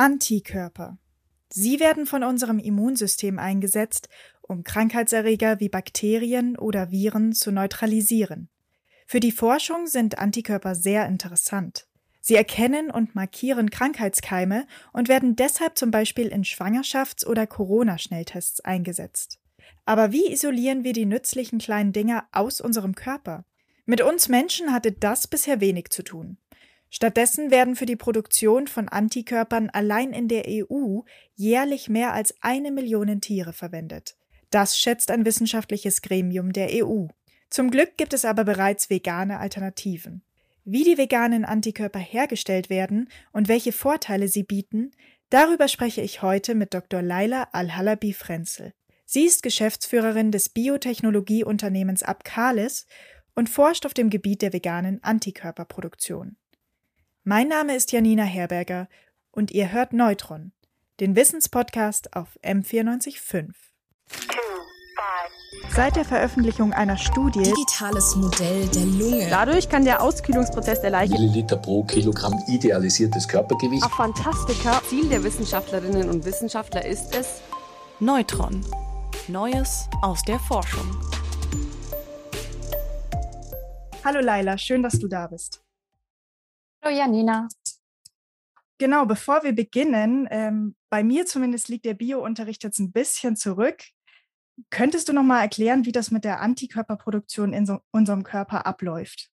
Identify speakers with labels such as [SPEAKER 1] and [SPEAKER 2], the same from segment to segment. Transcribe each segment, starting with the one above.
[SPEAKER 1] Antikörper. Sie werden von unserem Immunsystem eingesetzt, um Krankheitserreger wie Bakterien oder Viren zu neutralisieren. Für die Forschung sind Antikörper sehr interessant. Sie erkennen und markieren Krankheitskeime und werden deshalb zum Beispiel in Schwangerschafts- oder Corona-Schnelltests eingesetzt. Aber wie isolieren wir die nützlichen kleinen Dinger aus unserem Körper? Mit uns Menschen hatte das bisher wenig zu tun. Stattdessen werden für die Produktion von Antikörpern allein in der EU jährlich mehr als eine Million Tiere verwendet. Das schätzt ein wissenschaftliches Gremium der EU. Zum Glück gibt es aber bereits vegane Alternativen. Wie die veganen Antikörper hergestellt werden und welche Vorteile sie bieten, darüber spreche ich heute mit Dr. Laila Al-Halabi Frenzel. Sie ist Geschäftsführerin des Biotechnologieunternehmens Abcalis und forscht auf dem Gebiet der veganen Antikörperproduktion. Mein Name ist Janina Herberger und ihr hört Neutron, den Wissenspodcast auf M945. Seit der Veröffentlichung einer Studie
[SPEAKER 2] Digitales Modell der Lunge.
[SPEAKER 3] Dadurch kann der Auskühlungsprozess der Leiche
[SPEAKER 4] Milliliter pro Kilogramm idealisiertes Körpergewicht.
[SPEAKER 3] Auf Fantastika. Ziel der Wissenschaftlerinnen und Wissenschaftler ist es
[SPEAKER 2] Neutron. Neues aus der Forschung.
[SPEAKER 1] Hallo Laila, schön, dass du da bist.
[SPEAKER 5] Hallo Janina.
[SPEAKER 1] Genau, bevor wir beginnen, ähm, bei mir zumindest liegt der Biounterricht jetzt ein bisschen zurück. Könntest du noch mal erklären, wie das mit der Antikörperproduktion in so unserem Körper abläuft?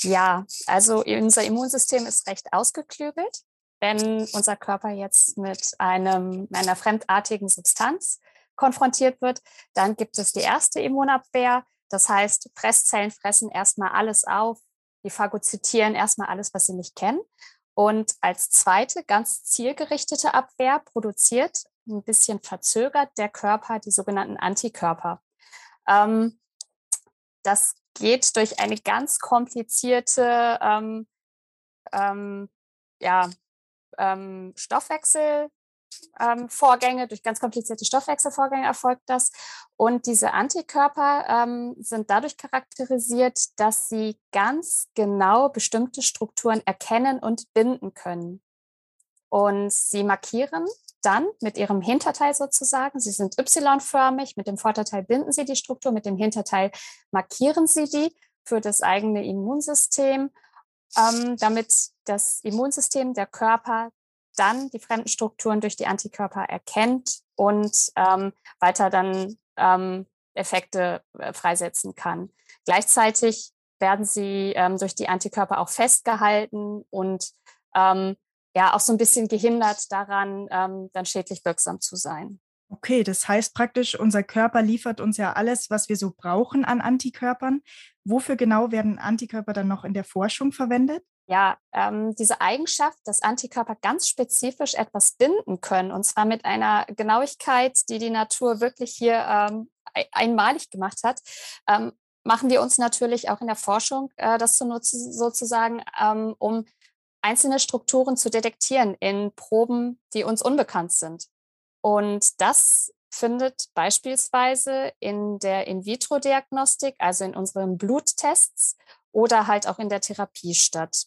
[SPEAKER 5] Ja, also unser Immunsystem ist recht ausgeklügelt. Wenn unser Körper jetzt mit einem, einer fremdartigen Substanz konfrontiert wird, dann gibt es die erste Immunabwehr. Das heißt, Fresszellen fressen erstmal alles auf, die phagozytieren erstmal alles, was sie nicht kennen. Und als zweite, ganz zielgerichtete Abwehr produziert ein bisschen verzögert der Körper die sogenannten Antikörper. Ähm, das geht durch eine ganz komplizierte ähm, ähm, ja, ähm, Stoffwechsel, ähm, Vorgänge, durch ganz komplizierte Stoffwechselvorgänge erfolgt das. Und diese Antikörper ähm, sind dadurch charakterisiert, dass sie ganz genau bestimmte Strukturen erkennen und binden können. Und sie markieren dann mit ihrem Hinterteil sozusagen, sie sind Y-förmig, mit dem Vorderteil binden sie die Struktur, mit dem Hinterteil markieren sie die für das eigene Immunsystem, ähm, damit das Immunsystem, der Körper dann die fremden Strukturen durch die Antikörper erkennt und ähm, weiter dann ähm, Effekte äh, freisetzen kann. Gleichzeitig werden sie ähm, durch die Antikörper auch festgehalten und ähm, ja auch so ein bisschen gehindert daran, ähm, dann schädlich wirksam zu sein.
[SPEAKER 1] Okay, das heißt praktisch, unser Körper liefert uns ja alles, was wir so brauchen an Antikörpern. Wofür genau werden Antikörper dann noch in der Forschung verwendet?
[SPEAKER 5] Ja, ähm, diese Eigenschaft, dass Antikörper ganz spezifisch etwas binden können, und zwar mit einer Genauigkeit, die die Natur wirklich hier ähm, einmalig gemacht hat, ähm, machen wir uns natürlich auch in der Forschung äh, das zu nutzen, sozusagen, ähm, um einzelne Strukturen zu detektieren in Proben, die uns unbekannt sind. Und das findet beispielsweise in der In-vitro-Diagnostik, also in unseren Bluttests oder halt auch in der Therapie statt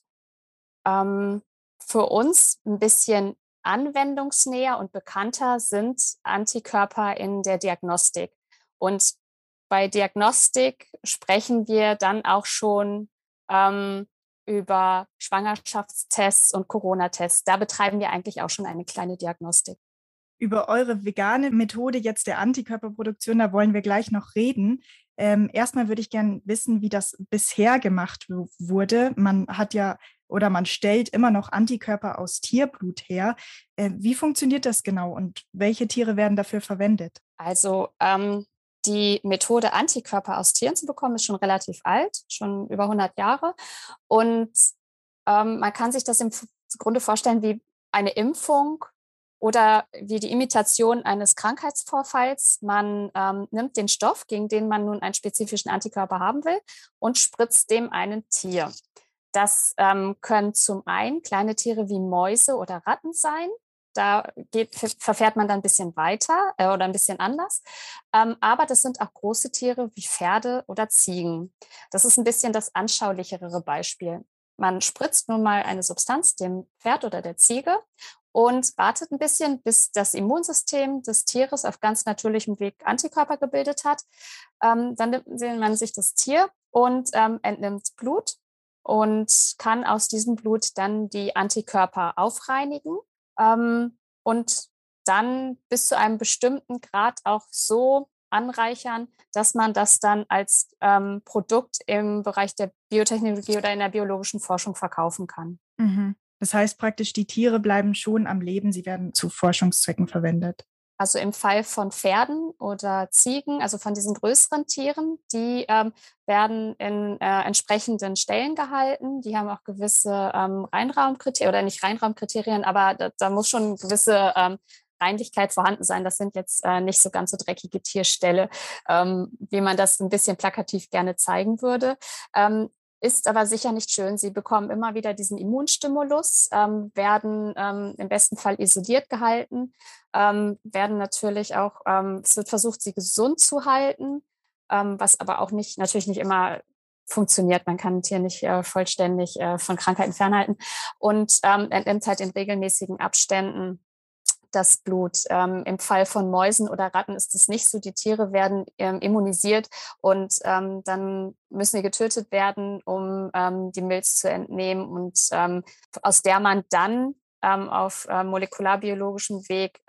[SPEAKER 5] ähm, für uns ein bisschen anwendungsnäher und bekannter sind Antikörper in der Diagnostik. Und bei Diagnostik sprechen wir dann auch schon ähm, über Schwangerschaftstests und Corona-Tests. Da betreiben wir eigentlich auch schon eine kleine Diagnostik.
[SPEAKER 1] Über eure vegane Methode jetzt der Antikörperproduktion, da wollen wir gleich noch reden. Ähm, erstmal würde ich gerne wissen, wie das bisher gemacht wurde. Man hat ja oder man stellt immer noch Antikörper aus Tierblut her. Äh, wie funktioniert das genau und welche Tiere werden dafür verwendet?
[SPEAKER 5] Also ähm, die Methode, Antikörper aus Tieren zu bekommen, ist schon relativ alt, schon über 100 Jahre. Und ähm, man kann sich das im Grunde vorstellen wie eine Impfung oder wie die Imitation eines Krankheitsvorfalls. Man ähm, nimmt den Stoff, gegen den man nun einen spezifischen Antikörper haben will, und spritzt dem einen Tier. Das ähm, können zum einen kleine Tiere wie Mäuse oder Ratten sein. Da geht, verfährt man dann ein bisschen weiter äh, oder ein bisschen anders. Ähm, aber das sind auch große Tiere wie Pferde oder Ziegen. Das ist ein bisschen das anschaulichere Beispiel. Man spritzt nun mal eine Substanz dem Pferd oder der Ziege und wartet ein bisschen, bis das Immunsystem des Tieres auf ganz natürlichem Weg Antikörper gebildet hat. Ähm, dann nimmt man sich das Tier und ähm, entnimmt Blut und kann aus diesem Blut dann die Antikörper aufreinigen ähm, und dann bis zu einem bestimmten Grad auch so anreichern, dass man das dann als ähm, Produkt im Bereich der Biotechnologie oder in der biologischen Forschung verkaufen kann.
[SPEAKER 1] Mhm. Das heißt praktisch, die Tiere bleiben schon am Leben, sie werden zu Forschungszwecken verwendet.
[SPEAKER 5] Also im Fall von Pferden oder Ziegen, also von diesen größeren Tieren, die ähm, werden in äh, entsprechenden Stellen gehalten. Die haben auch gewisse ähm, Reinraumkriterien oder nicht Reinraumkriterien, aber da, da muss schon gewisse ähm, Reinlichkeit vorhanden sein. Das sind jetzt äh, nicht so ganz so dreckige Tierställe, ähm, wie man das ein bisschen plakativ gerne zeigen würde. Ähm, ist aber sicher nicht schön. Sie bekommen immer wieder diesen Immunstimulus, ähm, werden ähm, im besten Fall isoliert gehalten, ähm, werden natürlich auch, ähm, es wird versucht, sie gesund zu halten, ähm, was aber auch nicht, natürlich nicht immer funktioniert. Man kann ein Tier nicht äh, vollständig äh, von Krankheiten fernhalten und ähm, entnimmt halt in regelmäßigen Abständen das Blut. Ähm, Im Fall von Mäusen oder Ratten ist es nicht so. Die Tiere werden ähm, immunisiert und ähm, dann müssen sie getötet werden, um ähm, die Milz zu entnehmen und ähm, aus der man dann ähm, auf äh, molekularbiologischem Weg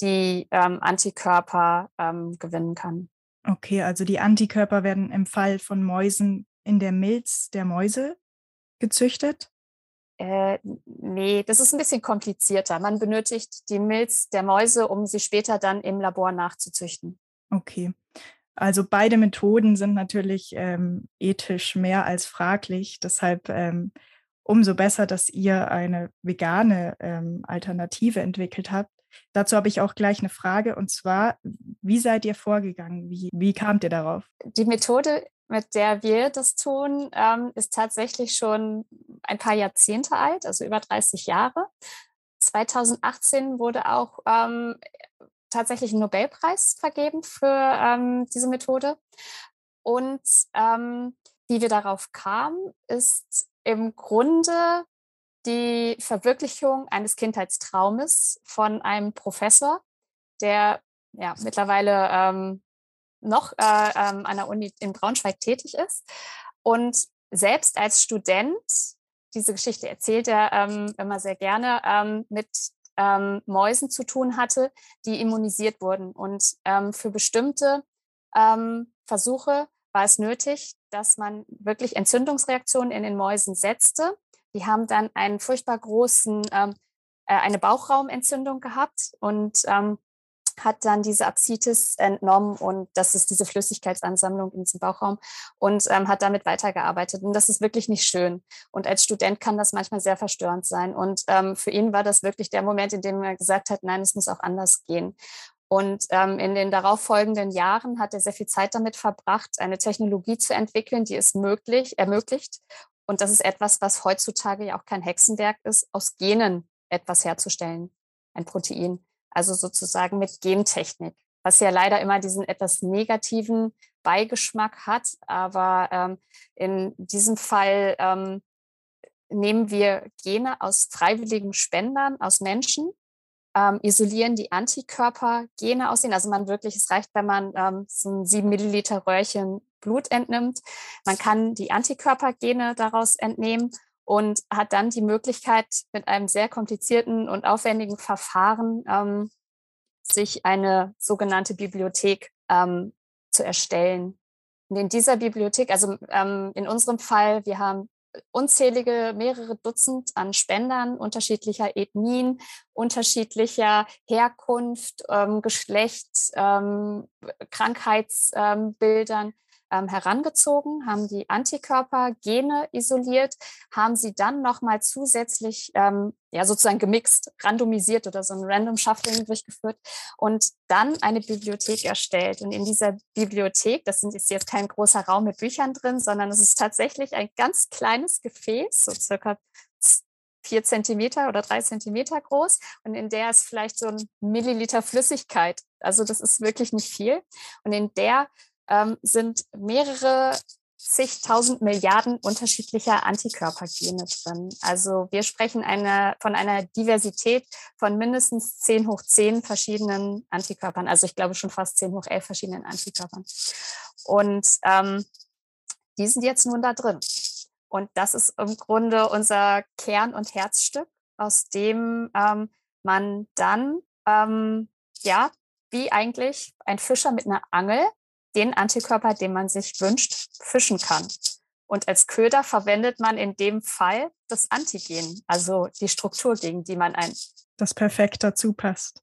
[SPEAKER 5] die Antikörper gewinnen kann.
[SPEAKER 1] Okay, also die Antikörper werden im Fall von Mäusen in der Milz der Mäuse gezüchtet?
[SPEAKER 5] Äh, nee, das ist ein bisschen komplizierter. Man benötigt die Milz der Mäuse, um sie später dann im Labor nachzuzüchten.
[SPEAKER 1] Okay. Also beide Methoden sind natürlich ähm, ethisch mehr als fraglich. Deshalb ähm, umso besser, dass ihr eine vegane ähm, Alternative entwickelt habt. Dazu habe ich auch gleich eine Frage und zwar, wie seid ihr vorgegangen? Wie, wie kamt ihr darauf?
[SPEAKER 5] Die Methode mit der wir das tun, ähm, ist tatsächlich schon ein paar Jahrzehnte alt, also über 30 Jahre. 2018 wurde auch ähm, tatsächlich ein Nobelpreis vergeben für ähm, diese Methode. Und ähm, wie wir darauf kamen, ist im Grunde die Verwirklichung eines Kindheitstraumes von einem Professor, der ja mittlerweile ähm, noch äh, ähm, an der Uni in Braunschweig tätig ist. Und selbst als Student, diese Geschichte erzählt er ähm, immer sehr gerne, ähm, mit ähm, Mäusen zu tun hatte, die immunisiert wurden. Und ähm, für bestimmte ähm, Versuche war es nötig, dass man wirklich Entzündungsreaktionen in den Mäusen setzte. Die haben dann einen furchtbar großen, äh, eine Bauchraumentzündung gehabt und hat dann diese Apsitis entnommen und das ist diese Flüssigkeitsansammlung in diesem Bauchraum und ähm, hat damit weitergearbeitet. Und das ist wirklich nicht schön. Und als Student kann das manchmal sehr verstörend sein. Und ähm, für ihn war das wirklich der Moment, in dem er gesagt hat, nein, es muss auch anders gehen. Und ähm, in den darauffolgenden Jahren hat er sehr viel Zeit damit verbracht, eine Technologie zu entwickeln, die es möglich, ermöglicht. Und das ist etwas, was heutzutage ja auch kein Hexenwerk ist, aus Genen etwas herzustellen, ein Protein also sozusagen mit Gentechnik, was ja leider immer diesen etwas negativen Beigeschmack hat. Aber ähm, in diesem Fall ähm, nehmen wir Gene aus freiwilligen Spendern, aus Menschen, ähm, isolieren die Antikörpergene aus ihnen. Also man wirklich, es reicht, wenn man ähm, so ein sieben Milliliter Röhrchen Blut entnimmt. Man kann die Antikörpergene daraus entnehmen und hat dann die Möglichkeit, mit einem sehr komplizierten und aufwendigen Verfahren ähm, sich eine sogenannte Bibliothek ähm, zu erstellen. Und in dieser Bibliothek, also ähm, in unserem Fall, wir haben unzählige, mehrere Dutzend an Spendern unterschiedlicher Ethnien, unterschiedlicher Herkunft, ähm, Geschlecht, ähm, Krankheitsbildern ähm, herangezogen, haben die Antikörpergene isoliert, haben sie dann nochmal zusätzlich ähm, ja sozusagen gemixt, randomisiert oder so ein Random Shuffling durchgeführt und dann eine Bibliothek erstellt. Und in dieser Bibliothek, das ist jetzt kein großer Raum mit Büchern drin, sondern es ist tatsächlich ein ganz kleines Gefäß, so circa vier Zentimeter oder drei Zentimeter groß und in der ist vielleicht so ein Milliliter Flüssigkeit. Also das ist wirklich nicht viel. Und in der ähm, sind mehrere zigtausend Milliarden unterschiedlicher Antikörpergene drin. Also wir sprechen eine, von einer Diversität von mindestens 10 hoch 10 verschiedenen Antikörpern. Also ich glaube schon fast 10 hoch 11 verschiedenen Antikörpern. Und ähm, die sind jetzt nun da drin. Und das ist im Grunde unser Kern- und Herzstück, aus dem ähm, man dann, ähm, ja, wie eigentlich ein Fischer mit einer Angel den Antikörper, den man sich wünscht, fischen kann. Und als Köder verwendet man in dem Fall das Antigen, also die Struktur, gegen die man ein.
[SPEAKER 1] Das perfekt dazu passt.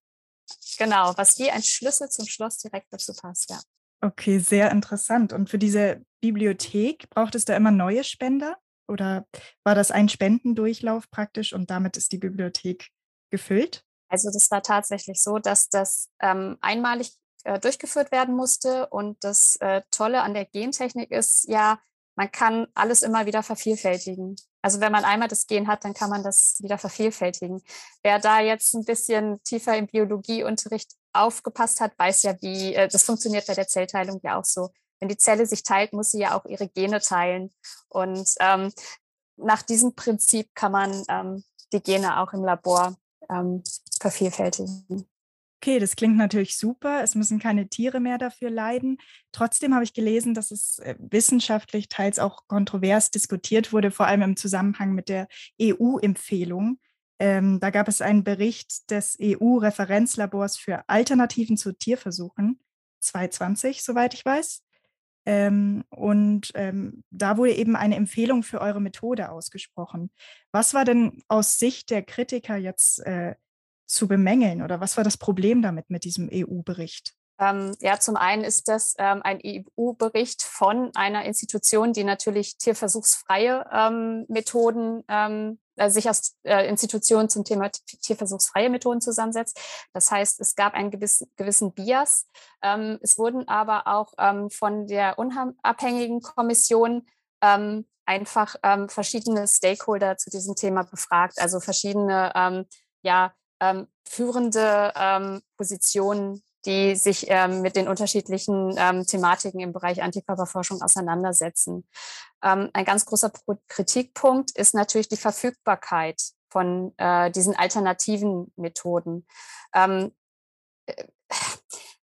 [SPEAKER 5] Genau, was wie ein Schlüssel zum Schloss direkt dazu passt, ja.
[SPEAKER 1] Okay, sehr interessant. Und für diese Bibliothek braucht es da immer neue Spender? Oder war das ein Spendendurchlauf praktisch und damit ist die Bibliothek gefüllt?
[SPEAKER 5] Also das war tatsächlich so, dass das ähm, einmalig äh, durchgeführt werden musste. Und das äh, Tolle an der Gentechnik ist ja, man kann alles immer wieder vervielfältigen. Also wenn man einmal das Gen hat, dann kann man das wieder vervielfältigen. Wer da jetzt ein bisschen tiefer im Biologieunterricht aufgepasst hat, weiß ja, wie äh, das funktioniert bei der Zellteilung ja auch so. Wenn die Zelle sich teilt, muss sie ja auch ihre Gene teilen. Und ähm, nach diesem Prinzip kann man ähm, die Gene auch im Labor ähm, vervielfältigen.
[SPEAKER 1] Okay, das klingt natürlich super. Es müssen keine Tiere mehr dafür leiden. Trotzdem habe ich gelesen, dass es äh, wissenschaftlich teils auch kontrovers diskutiert wurde, vor allem im Zusammenhang mit der EU-Empfehlung. Ähm, da gab es einen Bericht des EU-Referenzlabors für Alternativen zu Tierversuchen, 2020, soweit ich weiß. Ähm, und ähm, da wurde eben eine Empfehlung für eure Methode ausgesprochen. Was war denn aus Sicht der Kritiker jetzt äh, zu bemängeln oder was war das Problem damit mit diesem EU-Bericht?
[SPEAKER 5] Ähm, ja, zum einen ist das ähm, ein EU-Bericht von einer Institution, die natürlich tierversuchsfreie ähm, Methoden, äh, sich aus äh, Institutionen zum Thema tierversuchsfreie Methoden zusammensetzt. Das heißt, es gab einen gewissen, gewissen Bias. Ähm, es wurden aber auch ähm, von der unabhängigen Kommission einfach verschiedene Stakeholder zu diesem Thema befragt, also verschiedene ja, ähm, führende ähm, Positionen, die sich ähm, mit den unterschiedlichen ähm, Thematiken im Bereich Antikörperforschung auseinandersetzen. Ähm, ein ganz großer Kritikpunkt ist natürlich die Verfügbarkeit von äh, diesen alternativen Methoden. Ähm, äh,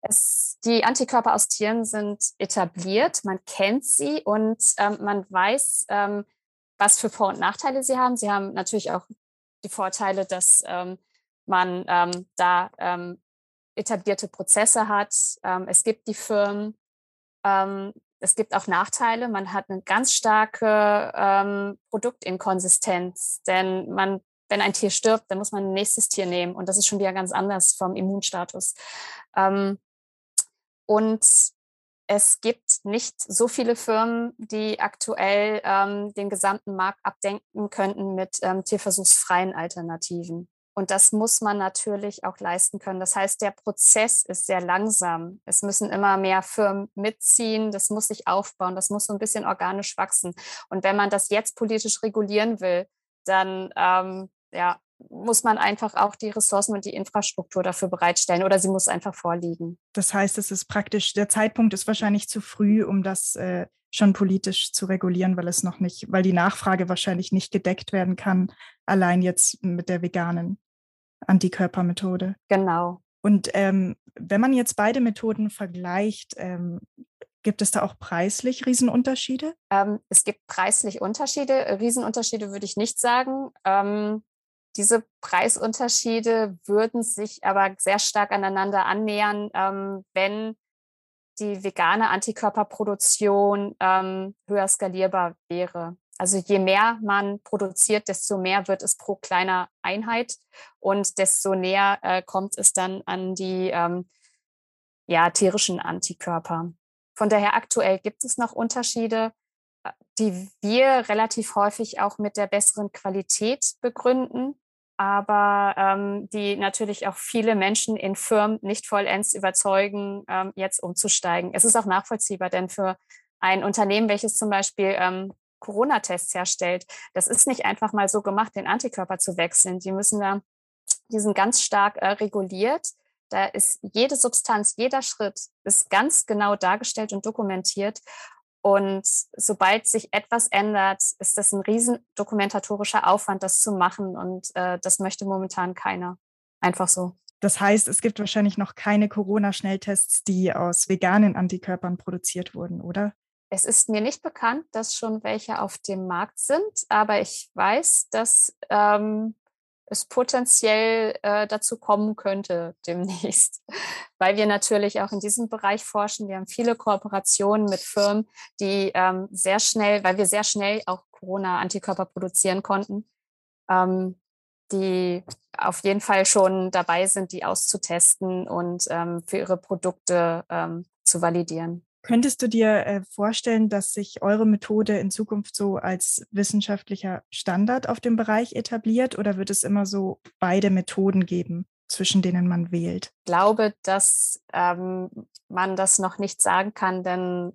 [SPEAKER 5] es, die Antikörper aus Tieren sind etabliert, man kennt sie und man weiß, was für Vor- und Nachteile sie haben. Sie haben natürlich auch die Vorteile, dass ähm, man ähm, da ähm, etablierte Prozesse hat. Ähm, es gibt die Firmen, ähm, es gibt auch Nachteile. Man hat eine ganz starke ähm, Produktinkonsistenz, denn man, wenn ein Tier stirbt, dann muss man ein nächstes Tier nehmen und das ist schon wieder ganz anders vom Immunstatus. Ähm, und es gibt nicht so viele Firmen, die aktuell ähm, den gesamten Markt abdenken könnten mit ähm, tierversuchsfreien Alternativen. Und das muss man natürlich auch leisten können. Das heißt, der Prozess ist sehr langsam. Es müssen immer mehr Firmen mitziehen. Das muss sich aufbauen. Das muss so ein bisschen organisch wachsen. Und wenn man das jetzt politisch regulieren will, dann ähm, ja, muss man einfach auch die Ressourcen und die Infrastruktur dafür bereitstellen oder sie muss einfach vorliegen.
[SPEAKER 1] Das heißt, es ist praktisch, der Zeitpunkt ist wahrscheinlich zu früh, um das äh, schon politisch zu regulieren, weil es noch nicht, weil die Nachfrage wahrscheinlich nicht gedeckt werden kann, allein jetzt mit der veganen Antikörpermethode.
[SPEAKER 5] Genau.
[SPEAKER 1] Und ähm, wenn man jetzt beide Methoden vergleicht, ähm, gibt es da auch preislich Riesenunterschiede?
[SPEAKER 5] Ähm, es gibt preislich Unterschiede. Riesenunterschiede würde ich nicht sagen. Ähm, diese Preisunterschiede würden sich aber sehr stark aneinander annähern, ähm, wenn die vegane Antikörperproduktion ähm, höher skalierbar wäre. Also je mehr man produziert, desto mehr wird es pro kleiner Einheit und desto näher äh, kommt es dann an die ähm, ja, tierischen Antikörper. Von daher aktuell gibt es noch Unterschiede, äh, die wir relativ häufig auch mit der besseren Qualität begründen, aber ähm, die natürlich auch viele Menschen in Firmen nicht vollends überzeugen, ähm, jetzt umzusteigen. Es ist auch nachvollziehbar, denn für ein Unternehmen, welches zum Beispiel ähm, Corona-Tests herstellt. Das ist nicht einfach mal so gemacht, den Antikörper zu wechseln. Die müssen da, die sind ganz stark äh, reguliert. Da ist jede Substanz, jeder Schritt ist ganz genau dargestellt und dokumentiert. Und sobald sich etwas ändert, ist das ein riesen dokumentatorischer Aufwand, das zu machen. Und äh, das möchte momentan keiner. Einfach so.
[SPEAKER 1] Das heißt, es gibt wahrscheinlich noch keine Corona-Schnelltests, die aus veganen Antikörpern produziert wurden, oder?
[SPEAKER 5] Es ist mir nicht bekannt, dass schon welche auf dem Markt sind, aber ich weiß, dass ähm, es potenziell äh, dazu kommen könnte demnächst, weil wir natürlich auch in diesem Bereich forschen. Wir haben viele Kooperationen mit Firmen, die ähm, sehr schnell, weil wir sehr schnell auch Corona-Antikörper produzieren konnten, ähm, die auf jeden Fall schon dabei sind, die auszutesten und ähm, für ihre Produkte ähm, zu validieren.
[SPEAKER 1] Könntest du dir äh, vorstellen, dass sich eure Methode in Zukunft so als wissenschaftlicher Standard auf dem Bereich etabliert oder wird es immer so beide Methoden geben, zwischen denen man wählt?
[SPEAKER 5] Ich glaube, dass ähm, man das noch nicht sagen kann, denn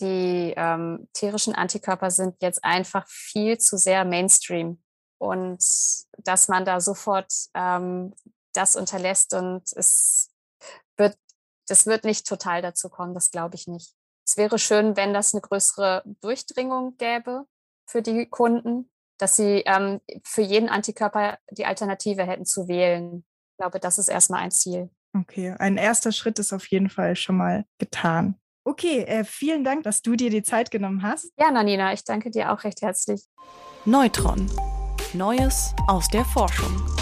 [SPEAKER 5] die ähm, tierischen Antikörper sind jetzt einfach viel zu sehr Mainstream und dass man da sofort ähm, das unterlässt und es wird das wird nicht total dazu kommen, das glaube ich nicht. Es wäre schön, wenn das eine größere Durchdringung gäbe für die Kunden, dass sie ähm, für jeden Antikörper die Alternative hätten zu wählen. Ich glaube, das ist erstmal ein Ziel.
[SPEAKER 1] Okay, ein erster Schritt ist auf jeden Fall schon mal getan. Okay, äh, vielen Dank, dass du dir die Zeit genommen hast.
[SPEAKER 5] Ja, Nanina, ich danke dir auch recht herzlich.
[SPEAKER 2] Neutron. Neues aus der Forschung.